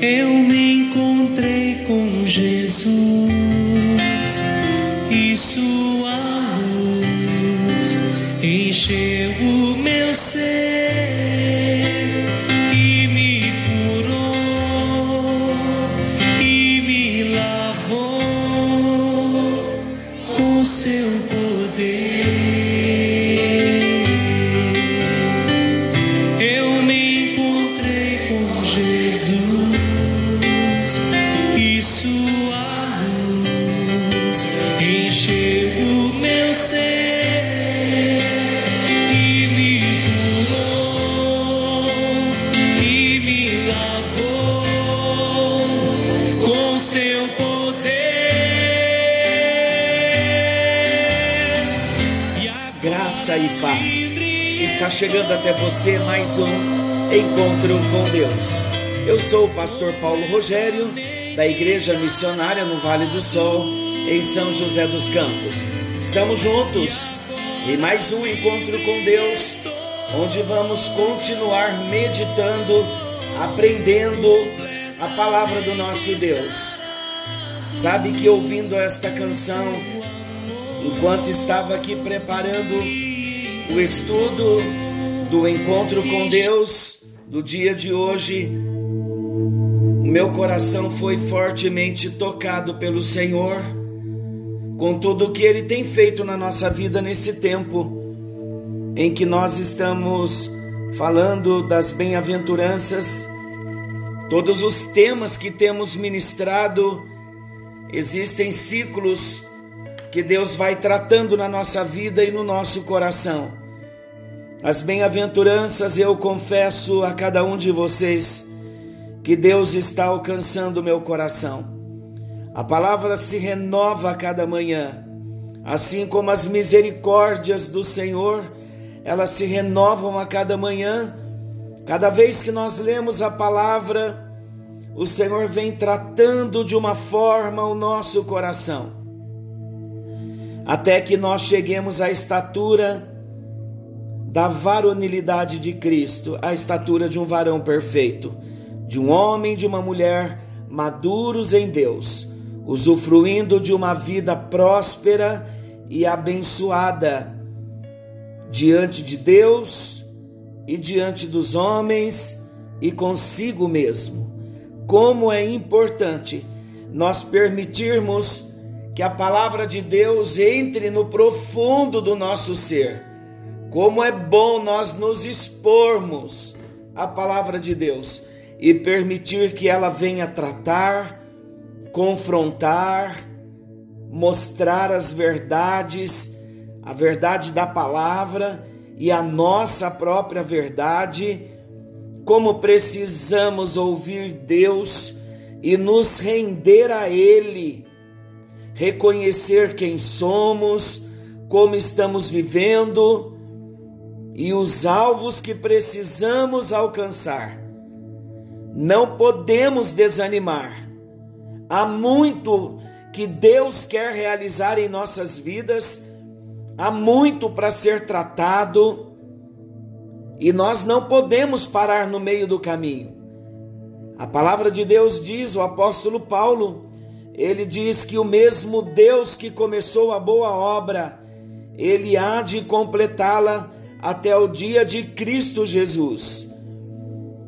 eu me encontrei com Jesus chegando até você mais um encontro com Deus. Eu sou o pastor Paulo Rogério, da Igreja Missionária no Vale do Sol, em São José dos Campos. Estamos juntos em mais um encontro com Deus, onde vamos continuar meditando, aprendendo a palavra do nosso Deus. Sabe que ouvindo esta canção, enquanto estava aqui preparando o estudo do encontro com Deus do dia de hoje, o meu coração foi fortemente tocado pelo Senhor com tudo o que Ele tem feito na nossa vida nesse tempo em que nós estamos falando das bem-aventuranças, todos os temas que temos ministrado, existem ciclos que Deus vai tratando na nossa vida e no nosso coração. As bem-aventuranças eu confesso a cada um de vocês que Deus está alcançando meu coração. A palavra se renova a cada manhã, assim como as misericórdias do Senhor, elas se renovam a cada manhã. Cada vez que nós lemos a palavra, o Senhor vem tratando de uma forma o nosso coração até que nós cheguemos à estatura da varonilidade de Cristo, a estatura de um varão perfeito, de um homem e de uma mulher maduros em Deus, usufruindo de uma vida próspera e abençoada diante de Deus e diante dos homens e consigo mesmo. Como é importante nós permitirmos que a palavra de Deus entre no profundo do nosso ser. Como é bom nós nos expormos à palavra de Deus e permitir que ela venha tratar, confrontar, mostrar as verdades, a verdade da palavra e a nossa própria verdade, como precisamos ouvir Deus e nos render a Ele reconhecer quem somos, como estamos vivendo e os alvos que precisamos alcançar. Não podemos desanimar. Há muito que Deus quer realizar em nossas vidas, há muito para ser tratado e nós não podemos parar no meio do caminho. A palavra de Deus diz, o apóstolo Paulo, ele diz que o mesmo Deus que começou a boa obra, ele há de completá-la até o dia de Cristo Jesus.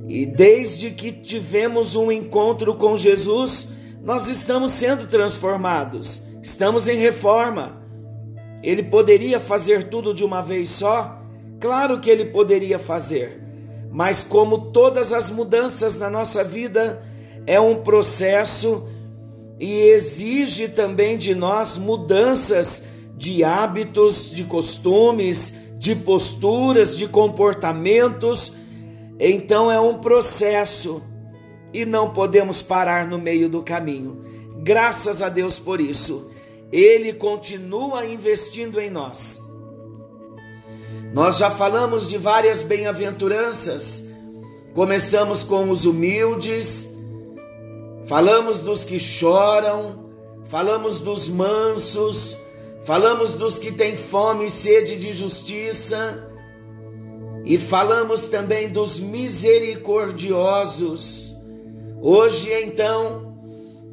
E desde que tivemos um encontro com Jesus, nós estamos sendo transformados, estamos em reforma. Ele poderia fazer tudo de uma vez só? Claro que ele poderia fazer, mas como todas as mudanças na nossa vida, é um processo e exige também de nós mudanças de hábitos, de costumes, de posturas, de comportamentos. Então é um processo e não podemos parar no meio do caminho. Graças a Deus por isso. Ele continua investindo em nós. Nós já falamos de várias bem-aventuranças. Começamos com os humildes, falamos dos que choram, falamos dos mansos, falamos dos que têm fome e sede de justiça, e falamos também dos misericordiosos, Hoje, então,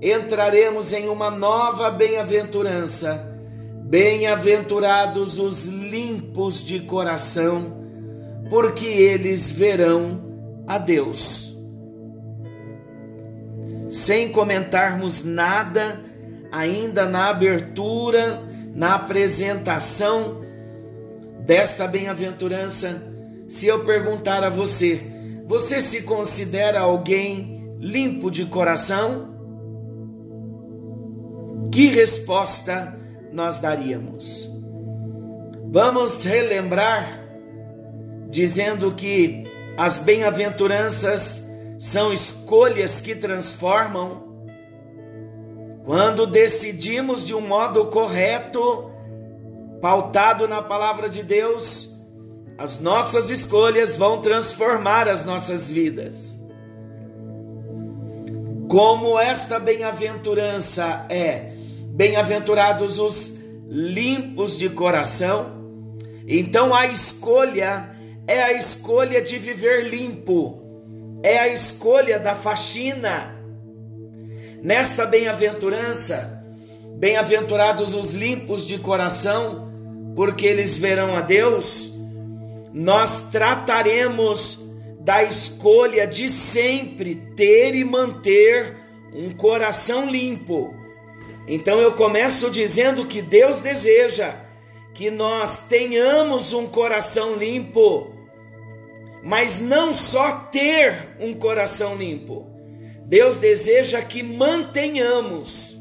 entraremos em uma nova bem-aventurança. Bem-aventurados os limpos de coração, porque eles verão a Deus. Sem comentarmos nada, ainda na abertura, na apresentação desta bem-aventurança, se eu perguntar a você, você se considera alguém limpo de coração? Que resposta nós daríamos? Vamos relembrar dizendo que as bem-aventuranças são escolhas que transformam. Quando decidimos de um modo correto, pautado na palavra de Deus, as nossas escolhas vão transformar as nossas vidas. Como esta bem-aventurança é: bem-aventurados os limpos de coração, então a escolha é a escolha de viver limpo, é a escolha da faxina. Nesta bem-aventurança, bem-aventurados os limpos de coração, porque eles verão a Deus, nós trataremos da escolha de sempre ter e manter um coração limpo. Então eu começo dizendo que Deus deseja que nós tenhamos um coração limpo mas não só ter um coração limpo. Deus deseja que mantenhamos.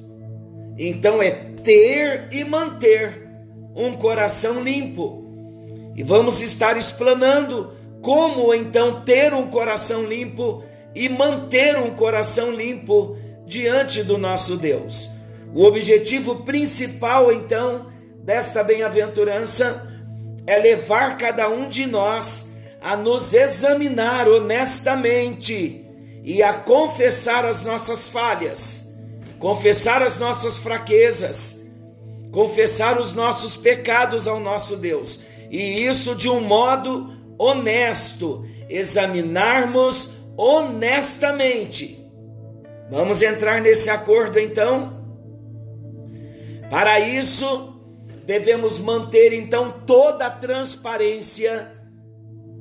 Então é ter e manter um coração limpo. E vamos estar explanando como então ter um coração limpo e manter um coração limpo diante do nosso Deus. O objetivo principal então desta bem-aventurança é levar cada um de nós a nos examinar honestamente e a confessar as nossas falhas, confessar as nossas fraquezas, confessar os nossos pecados ao nosso Deus, e isso de um modo honesto, examinarmos honestamente. Vamos entrar nesse acordo então? Para isso, devemos manter então toda a transparência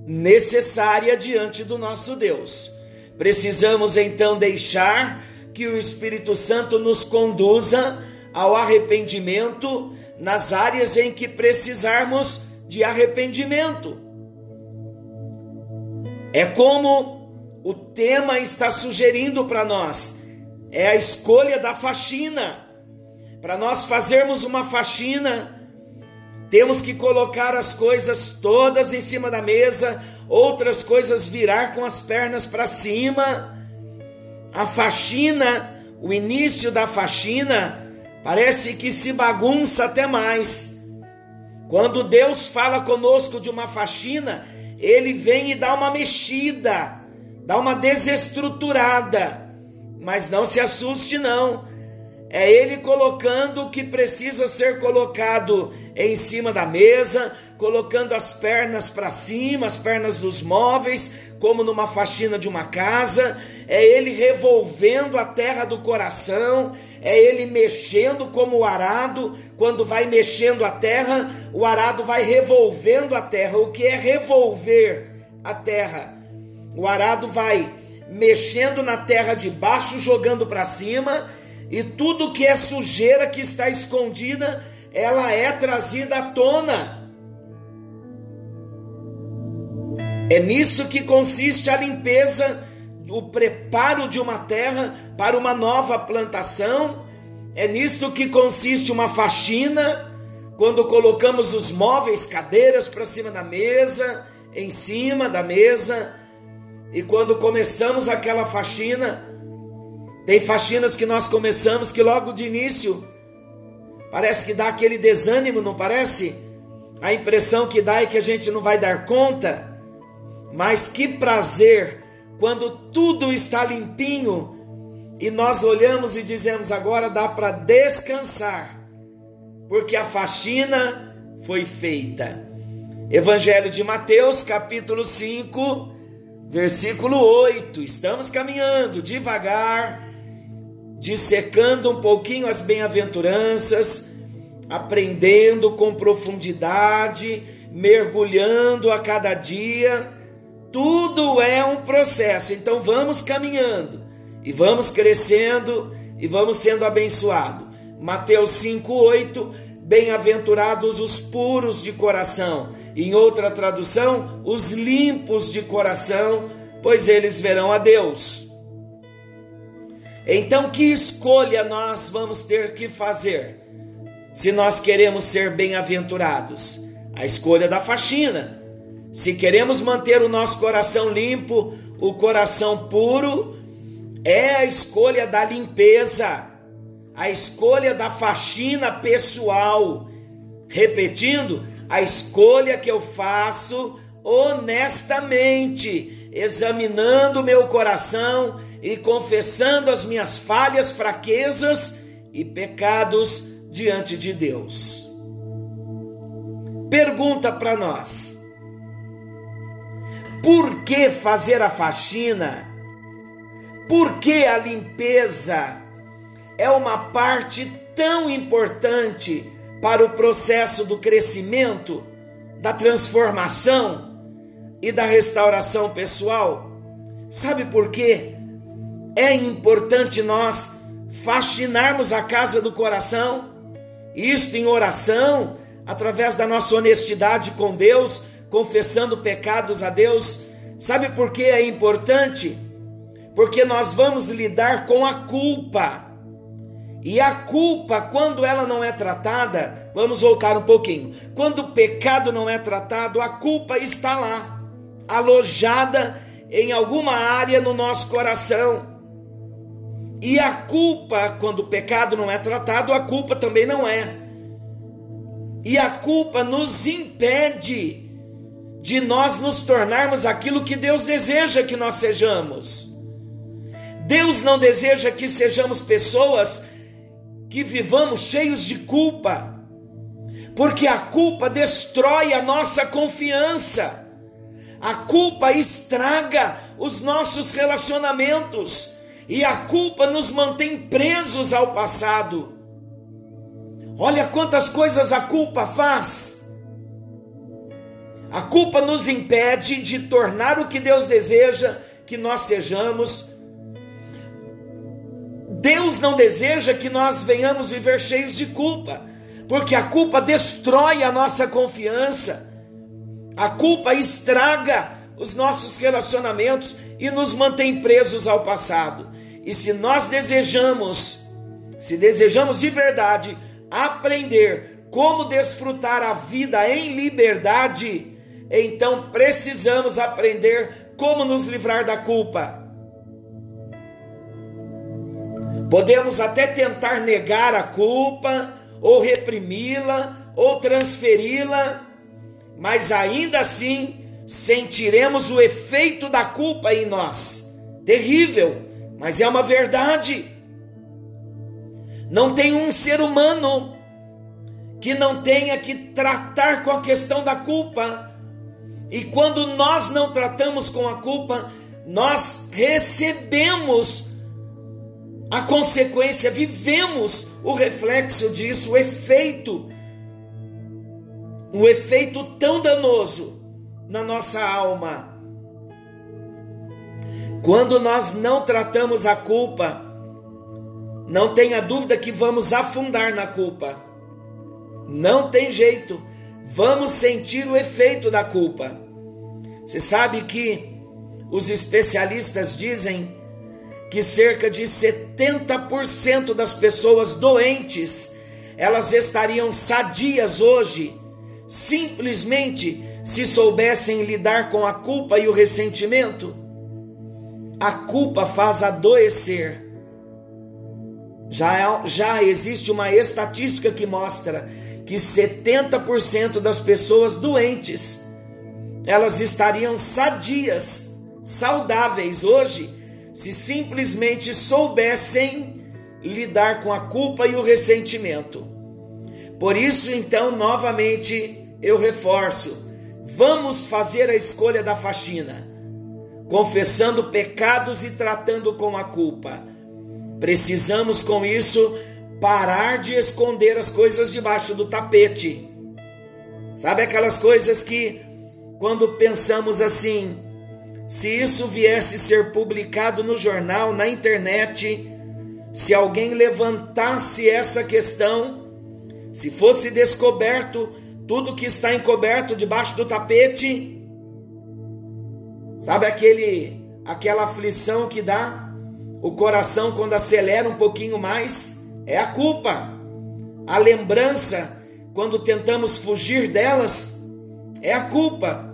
necessária diante do nosso Deus. Precisamos então deixar que o Espírito Santo nos conduza ao arrependimento nas áreas em que precisarmos de arrependimento. É como o tema está sugerindo para nós, é a escolha da faxina. Para nós fazermos uma faxina, temos que colocar as coisas todas em cima da mesa, outras coisas virar com as pernas para cima. A faxina, o início da faxina, parece que se bagunça até mais. Quando Deus fala conosco de uma faxina, ele vem e dá uma mexida, dá uma desestruturada. Mas não se assuste, não é Ele colocando o que precisa ser colocado em cima da mesa, colocando as pernas para cima, as pernas dos móveis, como numa faxina de uma casa. É Ele revolvendo a terra do coração, é Ele mexendo como o arado, quando vai mexendo a terra, o arado vai revolvendo a terra. O que é revolver a terra? O arado vai mexendo na terra de baixo, jogando para cima e tudo que é sujeira que está escondida, ela é trazida à tona. É nisso que consiste a limpeza, o preparo de uma terra para uma nova plantação. É nisto que consiste uma faxina, quando colocamos os móveis, cadeiras para cima da mesa, em cima da mesa, e quando começamos aquela faxina, tem faxinas que nós começamos que logo de início parece que dá aquele desânimo, não parece? A impressão que dá é que a gente não vai dar conta. Mas que prazer quando tudo está limpinho e nós olhamos e dizemos agora dá para descansar, porque a faxina foi feita. Evangelho de Mateus, capítulo 5, Versículo 8: estamos caminhando devagar, dissecando um pouquinho as bem-aventuranças, aprendendo com profundidade, mergulhando a cada dia. Tudo é um processo, então vamos caminhando e vamos crescendo e vamos sendo abençoados. Mateus 5:8 Bem-aventurados os puros de coração. Em outra tradução, os limpos de coração, pois eles verão a Deus. Então, que escolha nós vamos ter que fazer se nós queremos ser bem-aventurados? A escolha da faxina. Se queremos manter o nosso coração limpo, o coração puro, é a escolha da limpeza a escolha da faxina pessoal. Repetindo, a escolha que eu faço honestamente, examinando meu coração e confessando as minhas falhas, fraquezas e pecados diante de Deus. Pergunta para nós: por que fazer a faxina? Por que a limpeza? é uma parte tão importante para o processo do crescimento, da transformação e da restauração pessoal. Sabe por quê? É importante nós faxinarmos a casa do coração, isto em oração, através da nossa honestidade com Deus, confessando pecados a Deus. Sabe por que é importante? Porque nós vamos lidar com a culpa. E a culpa, quando ela não é tratada, vamos voltar um pouquinho. Quando o pecado não é tratado, a culpa está lá, alojada em alguma área no nosso coração. E a culpa, quando o pecado não é tratado, a culpa também não é. E a culpa nos impede de nós nos tornarmos aquilo que Deus deseja que nós sejamos. Deus não deseja que sejamos pessoas que vivamos cheios de culpa, porque a culpa destrói a nossa confiança, a culpa estraga os nossos relacionamentos e a culpa nos mantém presos ao passado. Olha quantas coisas a culpa faz. A culpa nos impede de tornar o que Deus deseja que nós sejamos Deus não deseja que nós venhamos viver cheios de culpa, porque a culpa destrói a nossa confiança, a culpa estraga os nossos relacionamentos e nos mantém presos ao passado. E se nós desejamos, se desejamos de verdade aprender como desfrutar a vida em liberdade, então precisamos aprender como nos livrar da culpa. Podemos até tentar negar a culpa, ou reprimi-la, ou transferi-la, mas ainda assim sentiremos o efeito da culpa em nós. Terrível, mas é uma verdade. Não tem um ser humano que não tenha que tratar com a questão da culpa. E quando nós não tratamos com a culpa, nós recebemos a consequência, vivemos o reflexo disso, o efeito, um efeito tão danoso na nossa alma. Quando nós não tratamos a culpa, não tenha dúvida que vamos afundar na culpa. Não tem jeito, vamos sentir o efeito da culpa. Você sabe que os especialistas dizem que cerca de 70% das pessoas doentes, elas estariam sadias hoje, simplesmente se soubessem lidar com a culpa e o ressentimento. A culpa faz adoecer. Já, é, já existe uma estatística que mostra que 70% das pessoas doentes elas estariam sadias, saudáveis hoje se simplesmente soubessem lidar com a culpa e o ressentimento. Por isso, então, novamente eu reforço: vamos fazer a escolha da faxina. confessando pecados e tratando com a culpa. Precisamos com isso parar de esconder as coisas debaixo do tapete. Sabe aquelas coisas que, quando pensamos assim, se isso viesse ser publicado no jornal, na internet, se alguém levantasse essa questão, se fosse descoberto tudo que está encoberto debaixo do tapete, sabe aquele aquela aflição que dá o coração quando acelera um pouquinho mais? É a culpa. A lembrança quando tentamos fugir delas é a culpa.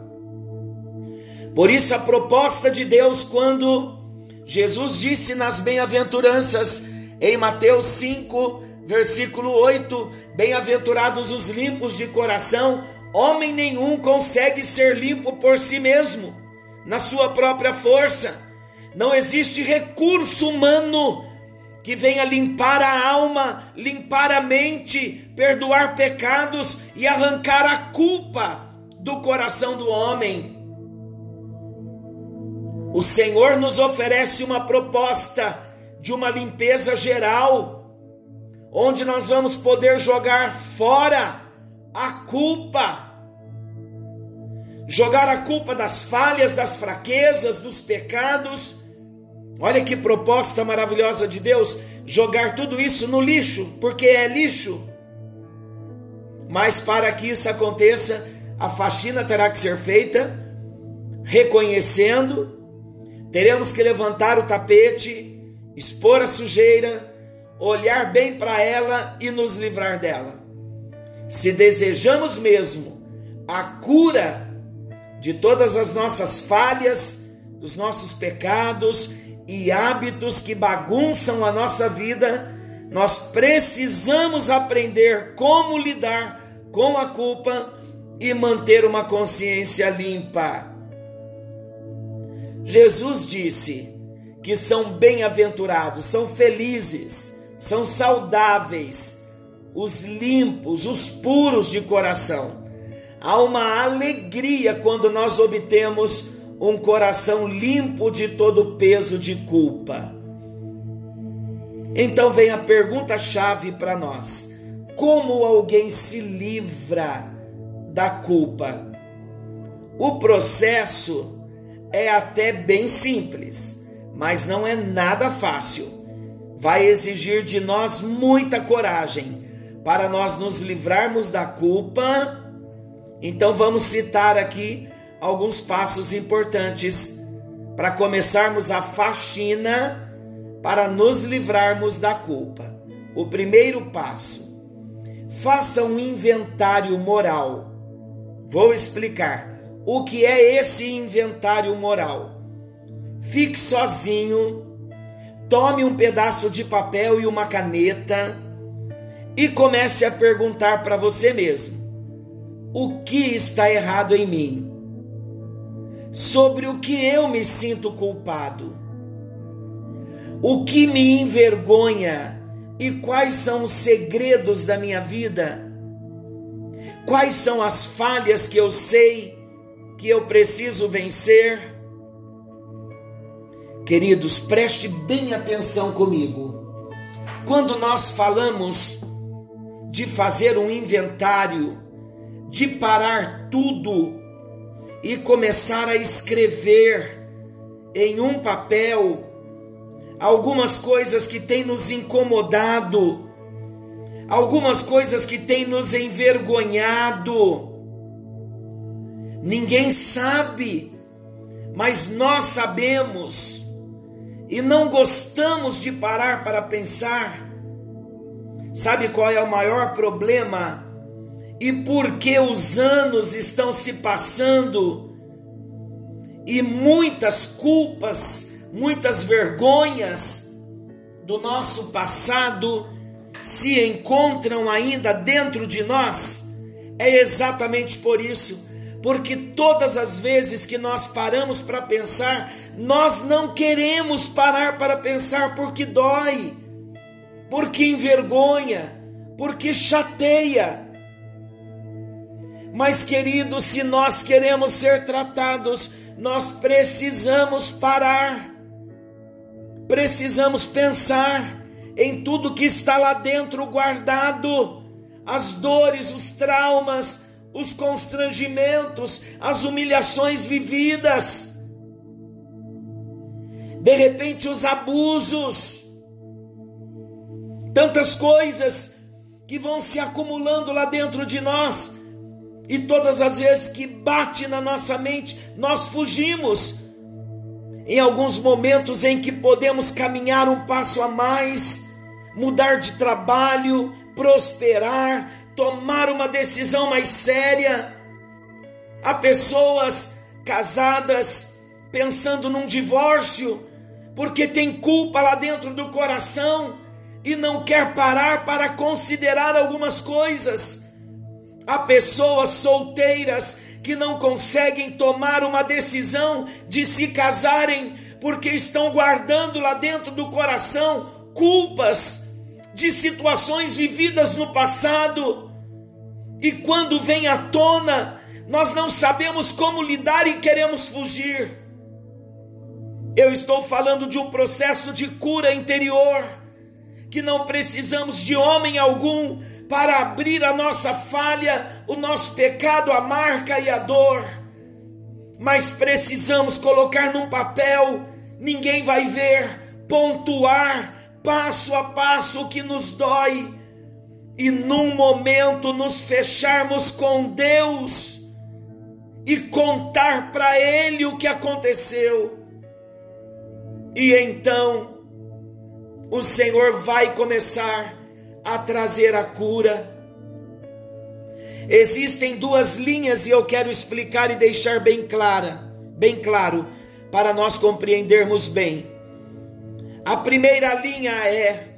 Por isso, a proposta de Deus, quando Jesus disse nas bem-aventuranças, em Mateus 5, versículo 8: Bem-aventurados os limpos de coração, homem nenhum consegue ser limpo por si mesmo, na sua própria força. Não existe recurso humano que venha limpar a alma, limpar a mente, perdoar pecados e arrancar a culpa do coração do homem. O Senhor nos oferece uma proposta de uma limpeza geral, onde nós vamos poder jogar fora a culpa. Jogar a culpa das falhas, das fraquezas, dos pecados. Olha que proposta maravilhosa de Deus, jogar tudo isso no lixo, porque é lixo. Mas para que isso aconteça, a faxina terá que ser feita reconhecendo Teremos que levantar o tapete, expor a sujeira, olhar bem para ela e nos livrar dela. Se desejamos mesmo a cura de todas as nossas falhas, dos nossos pecados e hábitos que bagunçam a nossa vida, nós precisamos aprender como lidar com a culpa e manter uma consciência limpa. Jesus disse que são bem-aventurados, são felizes, são saudáveis, os limpos, os puros de coração. Há uma alegria quando nós obtemos um coração limpo de todo peso de culpa. Então vem a pergunta-chave para nós: como alguém se livra da culpa? O processo é até bem simples, mas não é nada fácil. Vai exigir de nós muita coragem para nós nos livrarmos da culpa. Então vamos citar aqui alguns passos importantes para começarmos a faxina para nos livrarmos da culpa. O primeiro passo: faça um inventário moral. Vou explicar o que é esse inventário moral. Fique sozinho, tome um pedaço de papel e uma caneta e comece a perguntar para você mesmo: o que está errado em mim? Sobre o que eu me sinto culpado? O que me envergonha e quais são os segredos da minha vida? Quais são as falhas que eu sei que eu preciso vencer? Queridos, preste bem atenção comigo. Quando nós falamos de fazer um inventário, de parar tudo e começar a escrever em um papel algumas coisas que têm nos incomodado, algumas coisas que têm nos envergonhado, Ninguém sabe, mas nós sabemos e não gostamos de parar para pensar. Sabe qual é o maior problema? E por que os anos estão se passando e muitas culpas, muitas vergonhas do nosso passado se encontram ainda dentro de nós? É exatamente por isso porque todas as vezes que nós paramos para pensar, nós não queremos parar para pensar porque dói, porque envergonha, porque chateia. Mas, queridos, se nós queremos ser tratados nós precisamos parar, precisamos pensar em tudo que está lá dentro guardado, as dores, os traumas, os constrangimentos, as humilhações vividas, de repente os abusos, tantas coisas que vão se acumulando lá dentro de nós, e todas as vezes que bate na nossa mente, nós fugimos. Em alguns momentos em que podemos caminhar um passo a mais, mudar de trabalho, prosperar, tomar uma decisão mais séria. Há pessoas casadas pensando num divórcio porque tem culpa lá dentro do coração e não quer parar para considerar algumas coisas. Há pessoas solteiras que não conseguem tomar uma decisão de se casarem porque estão guardando lá dentro do coração culpas de situações vividas no passado. E quando vem à tona, nós não sabemos como lidar e queremos fugir. Eu estou falando de um processo de cura interior, que não precisamos de homem algum para abrir a nossa falha, o nosso pecado, a marca e a dor. Mas precisamos colocar num papel, ninguém vai ver, pontuar passo a passo o que nos dói e num momento nos fecharmos com Deus e contar para Ele o que aconteceu. E então o Senhor vai começar a trazer a cura. Existem duas linhas e eu quero explicar e deixar bem clara, bem claro, para nós compreendermos bem. A primeira linha é: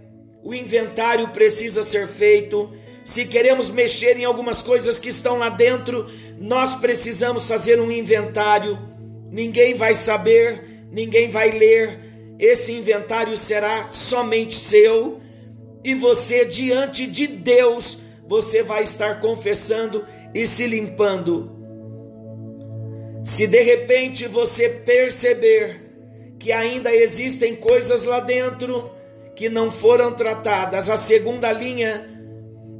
o inventário precisa ser feito. Se queremos mexer em algumas coisas que estão lá dentro, nós precisamos fazer um inventário. Ninguém vai saber, ninguém vai ler. Esse inventário será somente seu e você diante de Deus, você vai estar confessando e se limpando. Se de repente você perceber que ainda existem coisas lá dentro que não foram tratadas. A segunda linha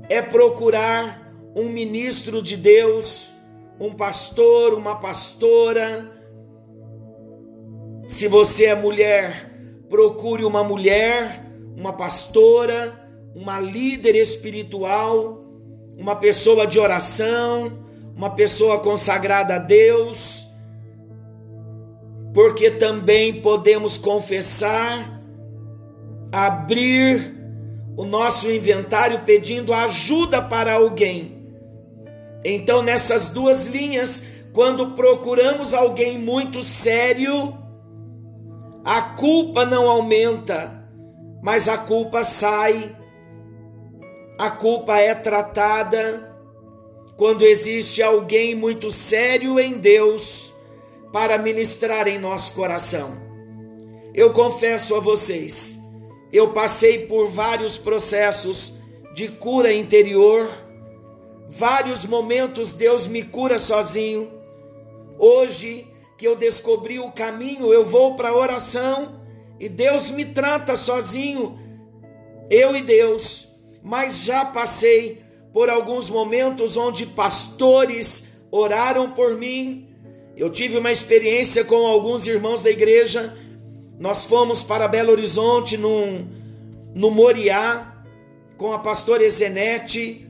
é procurar um ministro de Deus, um pastor, uma pastora. Se você é mulher, procure uma mulher, uma pastora, uma líder espiritual, uma pessoa de oração, uma pessoa consagrada a Deus porque também podemos confessar, abrir o nosso inventário pedindo ajuda para alguém. Então, nessas duas linhas, quando procuramos alguém muito sério, a culpa não aumenta, mas a culpa sai. A culpa é tratada quando existe alguém muito sério em Deus para ministrar em nosso coração. Eu confesso a vocês, eu passei por vários processos de cura interior, vários momentos Deus me cura sozinho. Hoje que eu descobri o caminho, eu vou para a oração e Deus me trata sozinho, eu e Deus. Mas já passei por alguns momentos onde pastores oraram por mim, eu tive uma experiência com alguns irmãos da igreja. Nós fomos para Belo Horizonte num, no Moriá com a pastora Ezenete,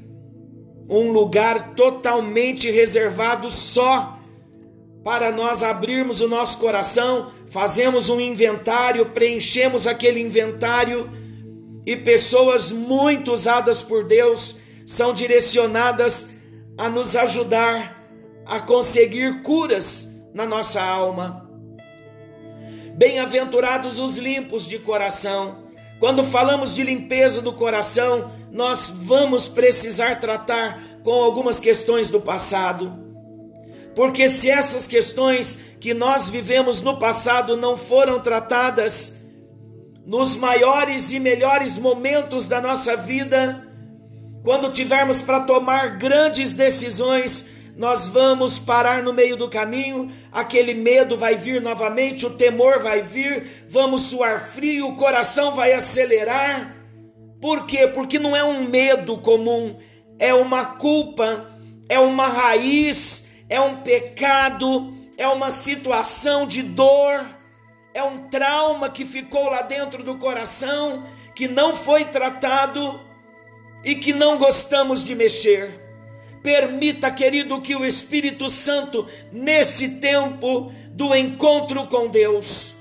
um lugar totalmente reservado só para nós abrirmos o nosso coração, fazemos um inventário, preenchemos aquele inventário e pessoas muito usadas por Deus são direcionadas a nos ajudar a conseguir curas na nossa alma. Bem-aventurados os limpos de coração. Quando falamos de limpeza do coração, nós vamos precisar tratar com algumas questões do passado. Porque se essas questões que nós vivemos no passado não foram tratadas nos maiores e melhores momentos da nossa vida, quando tivermos para tomar grandes decisões, nós vamos parar no meio do caminho, aquele medo vai vir novamente, o temor vai vir, vamos suar frio, o coração vai acelerar. Por quê? Porque não é um medo comum, é uma culpa, é uma raiz, é um pecado, é uma situação de dor, é um trauma que ficou lá dentro do coração, que não foi tratado e que não gostamos de mexer. Permita, querido, que o Espírito Santo, nesse tempo do encontro com Deus,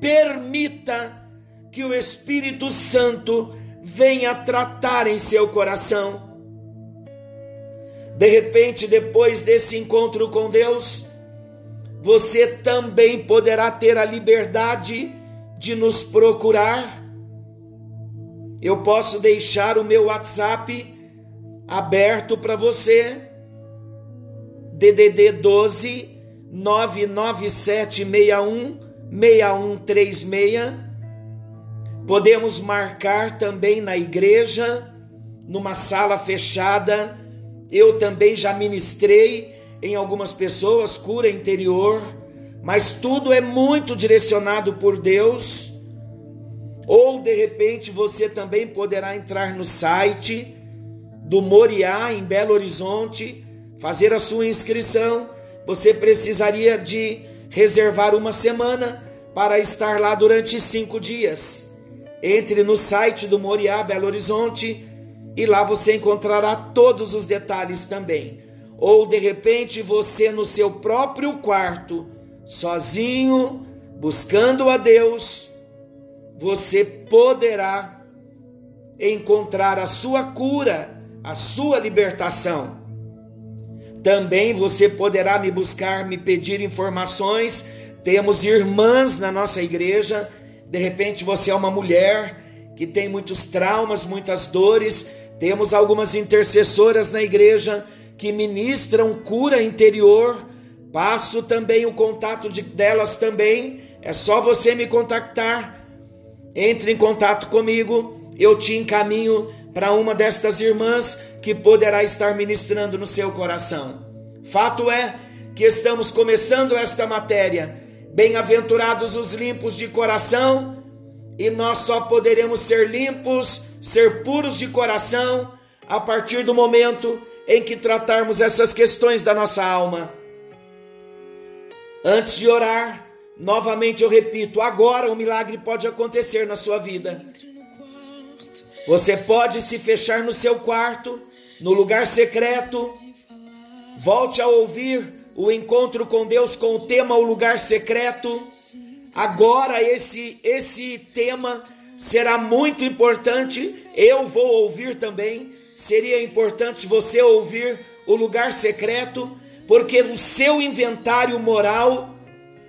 permita que o Espírito Santo venha tratar em seu coração. De repente, depois desse encontro com Deus, você também poderá ter a liberdade de nos procurar. Eu posso deixar o meu WhatsApp aberto para você. DDD 12 99761 6136. Podemos marcar também na igreja, numa sala fechada. Eu também já ministrei em algumas pessoas cura interior, mas tudo é muito direcionado por Deus. Ou de repente você também poderá entrar no site do Moriá, em Belo Horizonte, fazer a sua inscrição, você precisaria de reservar uma semana para estar lá durante cinco dias. Entre no site do Moriá Belo Horizonte e lá você encontrará todos os detalhes também. Ou de repente você no seu próprio quarto, sozinho, buscando a Deus, você poderá encontrar a sua cura a sua libertação. Também você poderá me buscar, me pedir informações. Temos irmãs na nossa igreja. De repente você é uma mulher que tem muitos traumas, muitas dores. Temos algumas intercessoras na igreja que ministram cura interior. Passo também o contato de, delas também. É só você me contactar. Entre em contato comigo, eu te encaminho para uma destas irmãs que poderá estar ministrando no seu coração. Fato é que estamos começando esta matéria. Bem-aventurados os limpos de coração, e nós só poderemos ser limpos, ser puros de coração, a partir do momento em que tratarmos essas questões da nossa alma. Antes de orar, novamente eu repito: agora o milagre pode acontecer na sua vida. Você pode se fechar no seu quarto, no lugar secreto. Volte a ouvir o encontro com Deus com o tema O Lugar Secreto. Agora esse esse tema será muito importante. Eu vou ouvir também. Seria importante você ouvir o lugar secreto, porque o seu inventário moral,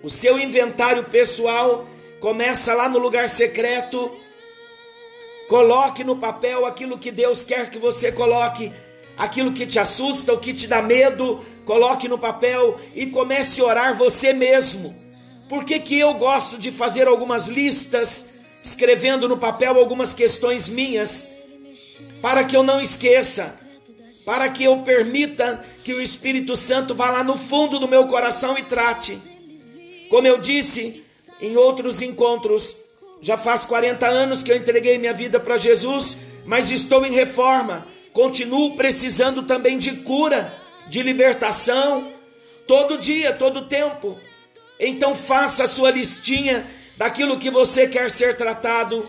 o seu inventário pessoal começa lá no lugar secreto Coloque no papel aquilo que Deus quer que você coloque, aquilo que te assusta, o que te dá medo, coloque no papel e comece a orar você mesmo. Por que, que eu gosto de fazer algumas listas, escrevendo no papel algumas questões minhas, para que eu não esqueça, para que eu permita que o Espírito Santo vá lá no fundo do meu coração e trate. Como eu disse em outros encontros, já faz 40 anos que eu entreguei minha vida para Jesus, mas estou em reforma. Continuo precisando também de cura, de libertação, todo dia, todo tempo. Então faça a sua listinha daquilo que você quer ser tratado,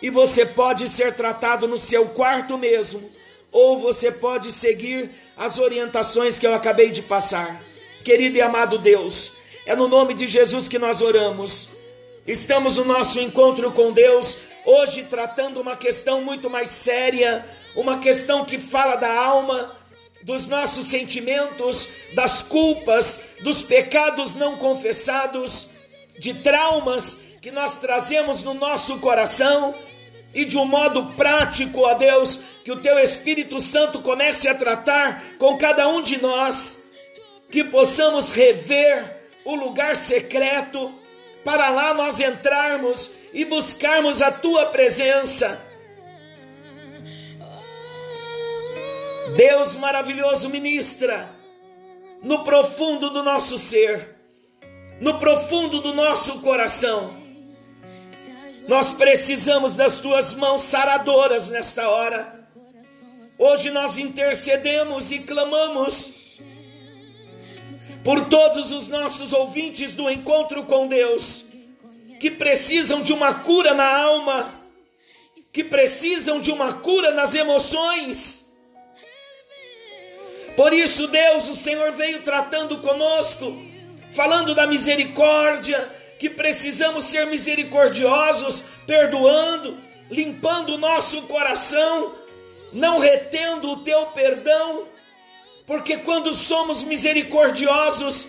e você pode ser tratado no seu quarto mesmo, ou você pode seguir as orientações que eu acabei de passar. Querido e amado Deus, é no nome de Jesus que nós oramos. Estamos no nosso encontro com Deus, hoje tratando uma questão muito mais séria, uma questão que fala da alma, dos nossos sentimentos, das culpas, dos pecados não confessados, de traumas que nós trazemos no nosso coração e de um modo prático, ó Deus, que o teu Espírito Santo comece a tratar com cada um de nós, que possamos rever o lugar secreto para lá nós entrarmos e buscarmos a tua presença. Deus maravilhoso ministra no profundo do nosso ser, no profundo do nosso coração. Nós precisamos das tuas mãos saradoras nesta hora. Hoje nós intercedemos e clamamos por todos os nossos ouvintes do encontro com Deus, que precisam de uma cura na alma, que precisam de uma cura nas emoções. Por isso, Deus, o Senhor veio tratando conosco, falando da misericórdia, que precisamos ser misericordiosos, perdoando, limpando o nosso coração não retendo o teu perdão, porque quando somos misericordiosos,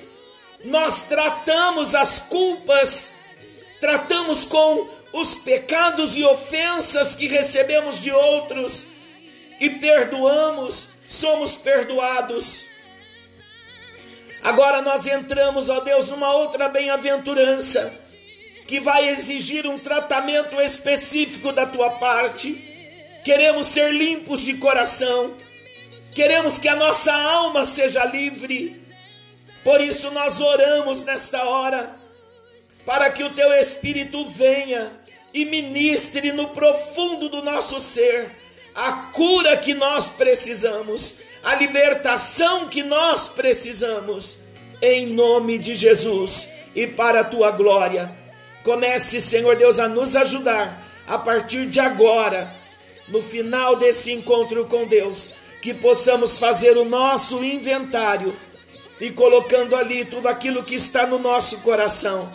nós tratamos as culpas, tratamos com os pecados e ofensas que recebemos de outros e perdoamos, somos perdoados. Agora nós entramos, ó Deus, numa outra bem-aventurança que vai exigir um tratamento específico da tua parte. Queremos ser limpos de coração, queremos que a nossa alma seja livre. Por isso nós oramos nesta hora, para que o teu Espírito venha e ministre no profundo do nosso ser a cura que nós precisamos, a libertação que nós precisamos, em nome de Jesus e para a tua glória. Comece, Senhor Deus, a nos ajudar a partir de agora no final desse encontro com Deus, que possamos fazer o nosso inventário e colocando ali tudo aquilo que está no nosso coração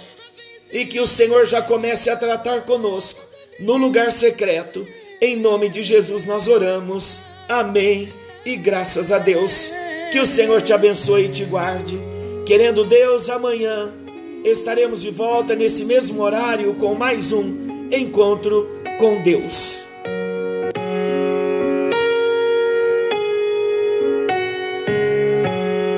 e que o Senhor já comece a tratar conosco no lugar secreto. Em nome de Jesus nós oramos. Amém. E graças a Deus. Que o Senhor te abençoe e te guarde. Querendo Deus, amanhã estaremos de volta nesse mesmo horário com mais um encontro com Deus.